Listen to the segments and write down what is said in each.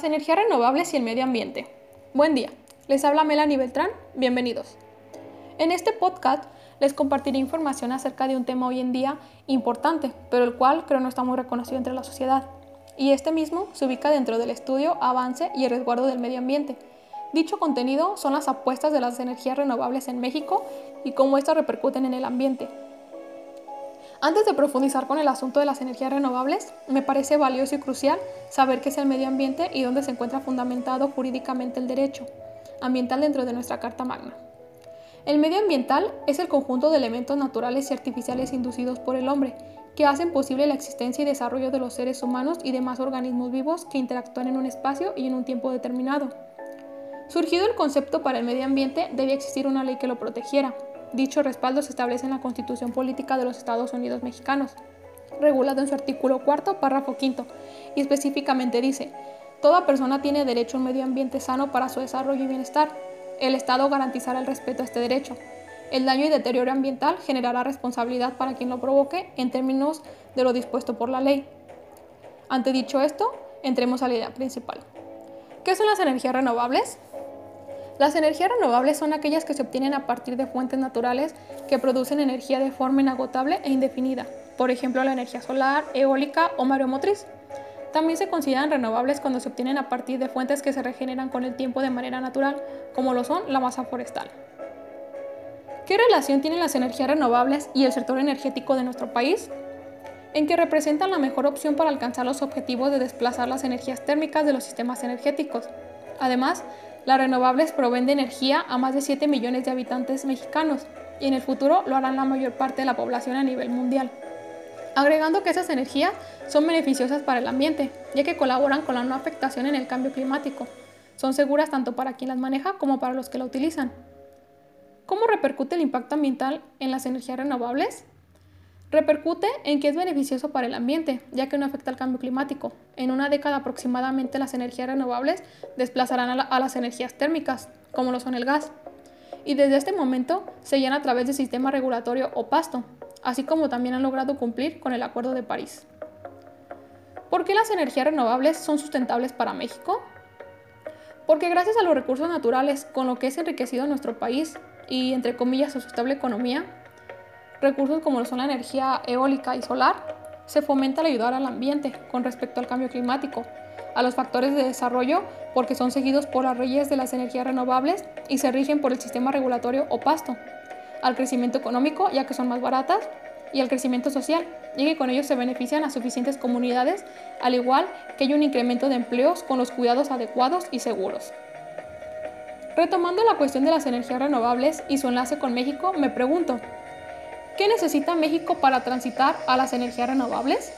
Las energías renovables y el medio ambiente. Buen día, les habla Melanie Beltrán, bienvenidos. En este podcast les compartiré información acerca de un tema hoy en día importante, pero el cual creo no está muy reconocido entre la sociedad. Y este mismo se ubica dentro del estudio, avance y el resguardo del medio ambiente. Dicho contenido son las apuestas de las energías renovables en México y cómo estas repercuten en el ambiente, antes de profundizar con el asunto de las energías renovables, me parece valioso y crucial saber qué es el medio ambiente y dónde se encuentra fundamentado jurídicamente el derecho ambiental dentro de nuestra Carta Magna. El medio ambiental es el conjunto de elementos naturales y artificiales inducidos por el hombre, que hacen posible la existencia y desarrollo de los seres humanos y demás organismos vivos que interactúan en un espacio y en un tiempo determinado. Surgido el concepto para el medio ambiente, debía existir una ley que lo protegiera, Dicho respaldo se establece en la Constitución Política de los Estados Unidos Mexicanos, regulado en su artículo cuarto, párrafo quinto, y específicamente dice, Toda persona tiene derecho a un medio ambiente sano para su desarrollo y bienestar. El Estado garantizará el respeto a este derecho. El daño y deterioro ambiental generará responsabilidad para quien lo provoque en términos de lo dispuesto por la ley. Ante dicho esto, entremos a la idea principal. ¿Qué son las energías renovables? Las energías renovables son aquellas que se obtienen a partir de fuentes naturales que producen energía de forma inagotable e indefinida, por ejemplo la energía solar, eólica o mareomotriz. También se consideran renovables cuando se obtienen a partir de fuentes que se regeneran con el tiempo de manera natural, como lo son la masa forestal. ¿Qué relación tienen las energías renovables y el sector energético de nuestro país? En que representan la mejor opción para alcanzar los objetivos de desplazar las energías térmicas de los sistemas energéticos. Además, las renovables proveen de energía a más de 7 millones de habitantes mexicanos y en el futuro lo harán la mayor parte de la población a nivel mundial. Agregando que esas energías son beneficiosas para el ambiente, ya que colaboran con la no afectación en el cambio climático. Son seguras tanto para quien las maneja como para los que la utilizan. ¿Cómo repercute el impacto ambiental en las energías renovables? Repercute en que es beneficioso para el ambiente, ya que no afecta al cambio climático. En una década aproximadamente las energías renovables desplazarán a, las energías térmicas, como lo son el gas. Y desde este momento se llenan a través del sistema regulatorio o pasto, así como también han logrado cumplir con el Acuerdo de París. ¿Por qué las energías renovables son sustentables para México? Porque gracias a los recursos naturales con lo que es enriquecido nuestro país y entre comillas su estable economía, recursos como son la energía eólica y solar, se fomenta el ayudar al ambiente con respecto al cambio climático, a los factores de desarrollo porque son seguidos por las leyes de las energías renovables y se rigen por el sistema regulatorio o pasto, al crecimiento económico ya que son más baratas y al crecimiento social, ya que con ello se benefician a suficientes comunidades, al igual que hay un incremento de empleos con los cuidados adecuados y seguros. Retomando la cuestión de las energías renovables y su enlace con México, me pregunto, ¿Qué necesita México para transitar a las energías renovables?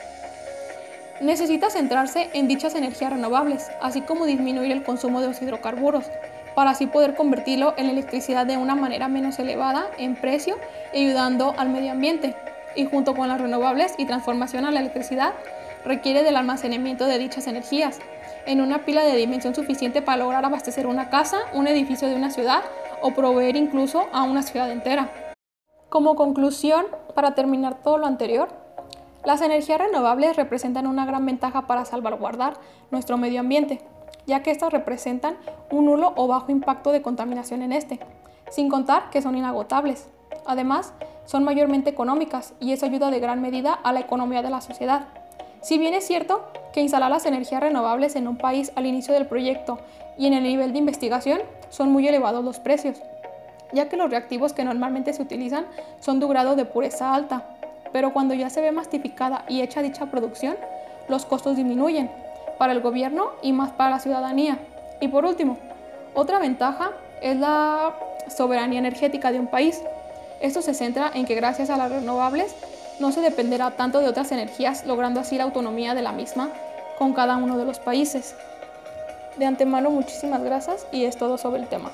Necesita centrarse en dichas energías renovables, así como disminuir el consumo de los hidrocarburos, para así poder convertirlo en electricidad de una manera menos elevada en precio y ayudando al medio ambiente. Y junto con las renovables y transformación a la electricidad, requiere del almacenamiento de dichas energías en una pila de dimensión suficiente para lograr abastecer una casa, un edificio de una ciudad o proveer incluso a una ciudad entera. Como conclusión, para terminar todo lo anterior, las energías renovables representan una gran ventaja para salvaguardar nuestro medio ambiente, ya que estas representan un nulo o bajo impacto de contaminación en este, sin contar que son inagotables. Además, son mayormente económicas y eso ayuda de gran medida a la economía de la sociedad. Si bien es cierto que instalar las energías renovables en un país al inicio del proyecto y en el nivel de investigación son muy elevados los precios, ya que los reactivos que normalmente se utilizan son de grado de pureza alta, pero cuando ya se ve mastificada y hecha dicha producción, los costos disminuyen para el gobierno y más para la ciudadanía. Y por último, otra ventaja es la soberanía energética de un país. Esto se centra en que gracias a las renovables no se dependerá tanto de otras energías, logrando así la autonomía de la misma con cada uno de los países. De antemano muchísimas gracias y es todo sobre el tema.